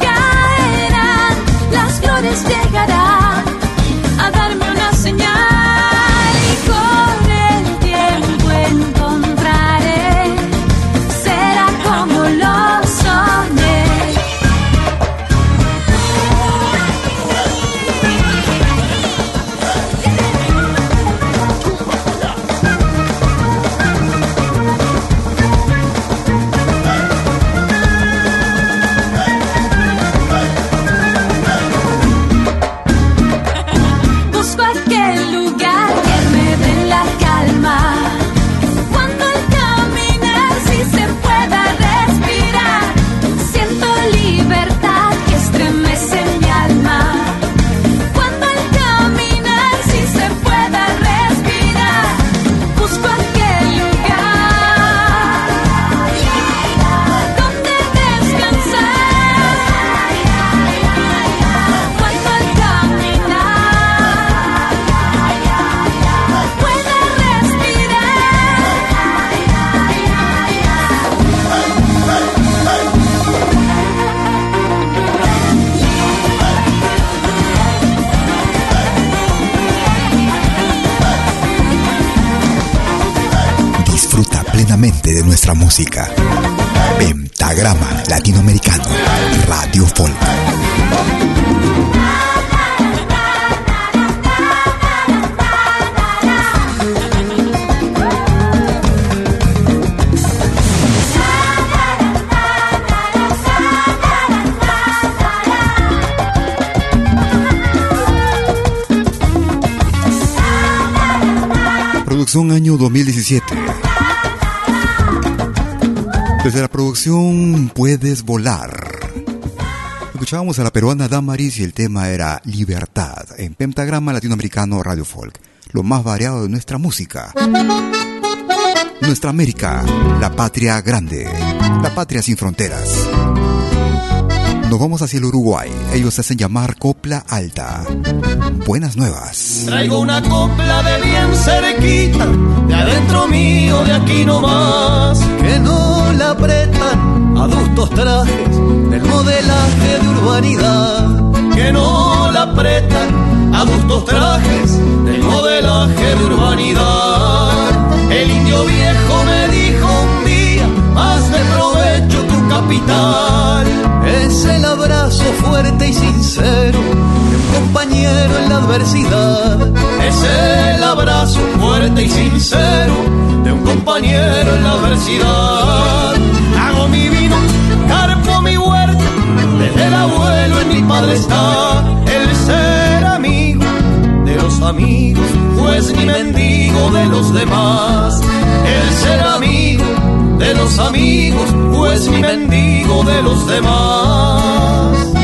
caerán las flores llegarán música. Pentagrama Latinoamericano. Radio Folk. Producción año 2017. Desde la producción Puedes volar. Escuchábamos a la peruana Damaris y el tema era Libertad en Pentagrama Latinoamericano Radio Folk, lo más variado de nuestra música. Nuestra América, la patria grande, la patria sin fronteras. Nos vamos hacia el Uruguay. Ellos hacen llamar Copla Alta. Buenas nuevas. Traigo una copla de bien cerquita, de adentro mío, de aquí nomás, que no la apretan adultos trajes del modelaje de urbanidad, que no la apretan adultos trajes del modelaje de urbanidad. El indio viejo me dijo un día, más de provecho tu capital, es el abrazo fuerte y sincero compañero en la adversidad. Es el abrazo fuerte y sincero de un compañero en la adversidad. Hago mi vino, carpo mi huerta, desde el abuelo en mi padre está el ser amigo de los amigos, pues ni mendigo de los demás. El ser amigo de los amigos, pues ni mendigo de los demás.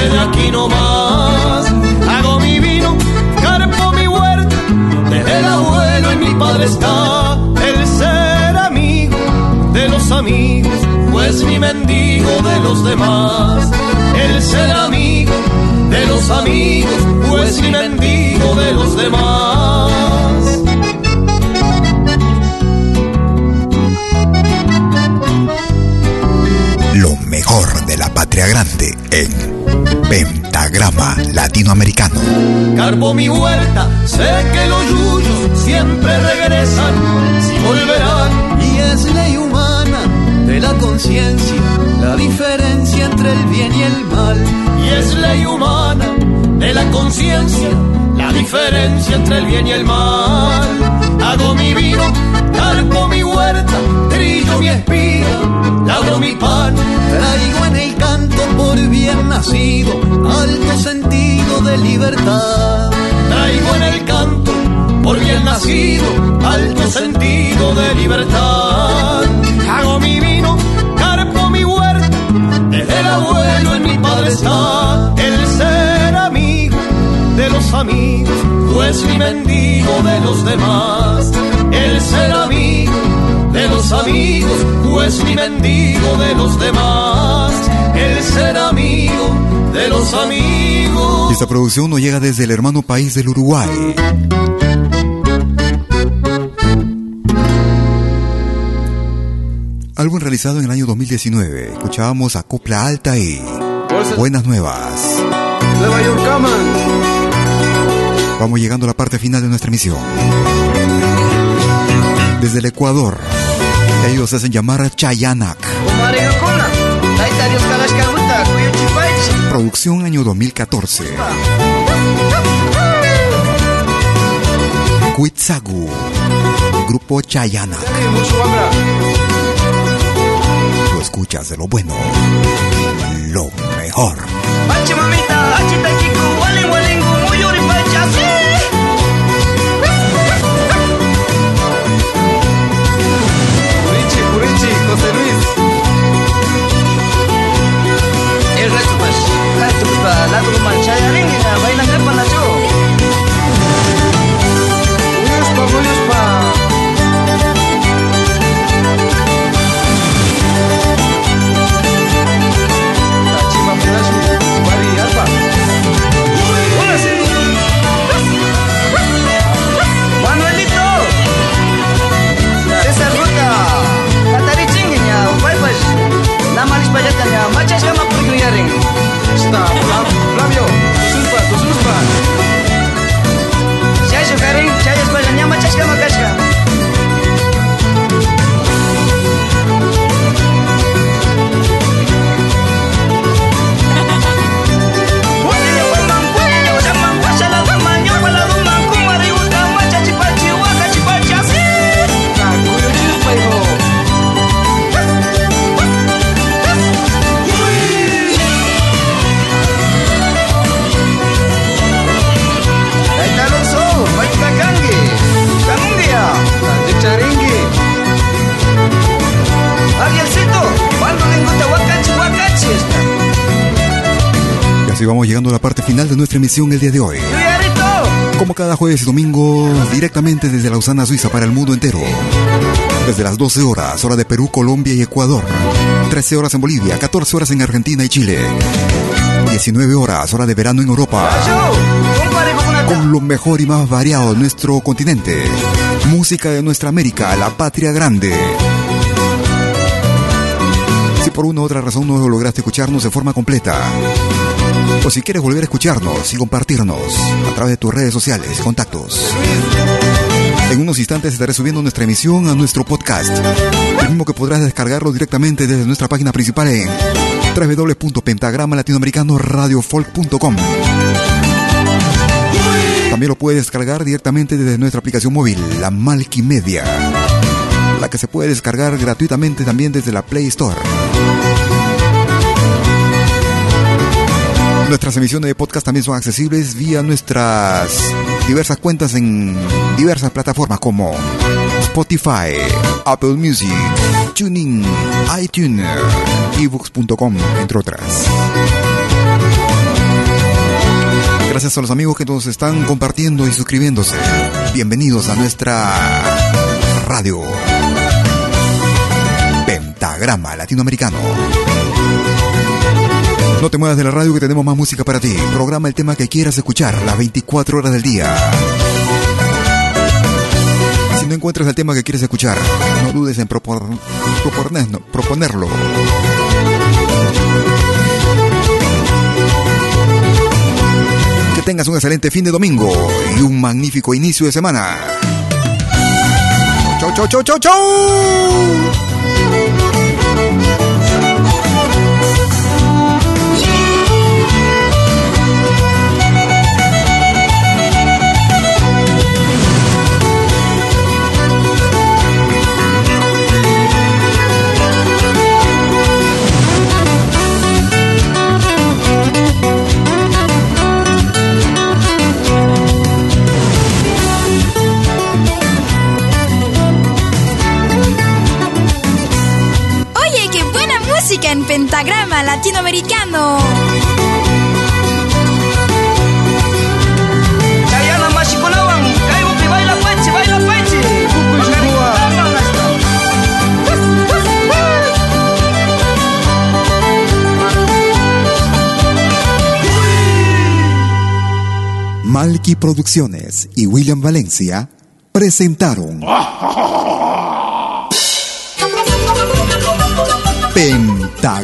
Paisaje de aquí nomás. Hago mi vino, carpo mi huerta, desde el abuelo y mi padre está el ser amigo de los amigos, pues mi mendigo de los demás. El ser amigo de los amigos, pues mi mendigo de los demás. Lo mejor de la patria grande en Latinoamericano. Carpo mi huerta, sé que los yuyos siempre regresan, si volverán. Y es ley humana de la conciencia, la diferencia entre el bien y el mal. Y es ley humana de la conciencia, la diferencia entre el bien y el mal. Hago mi vino, trillo mi espiga, labro mi pan, traigo en el canto por bien nacido, alto sentido de libertad. Traigo en el canto por bien nacido, alto sentido de libertad. Hago mi vino, carpo mi huerta, desde el abuelo en mi padre está el ser amigo de los amigos, pues mi mendigo de los demás. El ser amigo de los amigos, pues mi mendigo de los demás. El ser amigo de los amigos. Esta producción nos llega desde el hermano país del Uruguay. Álbum realizado en el año 2019. Escuchábamos a Copla Alta y Buenas Nuevas. Nueva York, Vamos llegando a la parte final de nuestra emisión. Desde el Ecuador, ellos hacen llamar Chayanak. Producción año 2014. Cuitzagu, Grupo Chayanak. Tú escuchas de lo bueno, lo mejor. Final de nuestra emisión el día de hoy. Como cada jueves y domingo, directamente desde Lausana, Suiza, para el mundo entero. Desde las 12 horas, hora de Perú, Colombia y Ecuador. 13 horas en Bolivia, 14 horas en Argentina y Chile. 19 horas, hora de verano en Europa. Con lo mejor y más variado de nuestro continente. Música de nuestra América, la patria grande. Si por una u otra razón no lograste escucharnos de forma completa, o si quieres volver a escucharnos y compartirnos a través de tus redes sociales y contactos. En unos instantes estaré subiendo nuestra emisión a nuestro podcast, el mismo que podrás descargarlo directamente desde nuestra página principal en www.pentagrama-latinoamericano-radiofolk.com. También lo puedes descargar directamente desde nuestra aplicación móvil, la Malkimedia, la que se puede descargar gratuitamente también desde la Play Store. Nuestras emisiones de podcast también son accesibles vía nuestras diversas cuentas en diversas plataformas como Spotify, Apple Music, Tuning, iTunes, ebooks.com, entre otras. Gracias a los amigos que nos están compartiendo y suscribiéndose. Bienvenidos a nuestra radio. Pentagrama Latinoamericano. No te muevas de la radio que tenemos más música para ti. Programa el tema que quieras escuchar las 24 horas del día. Si no encuentras el tema que quieres escuchar, no dudes en propor proponerlo. Que tengas un excelente fin de domingo y un magnífico inicio de semana. Chau, chau, chau, chau, chau. Pentagrama latinoamericano. Malky Producciones y William Valencia presentaron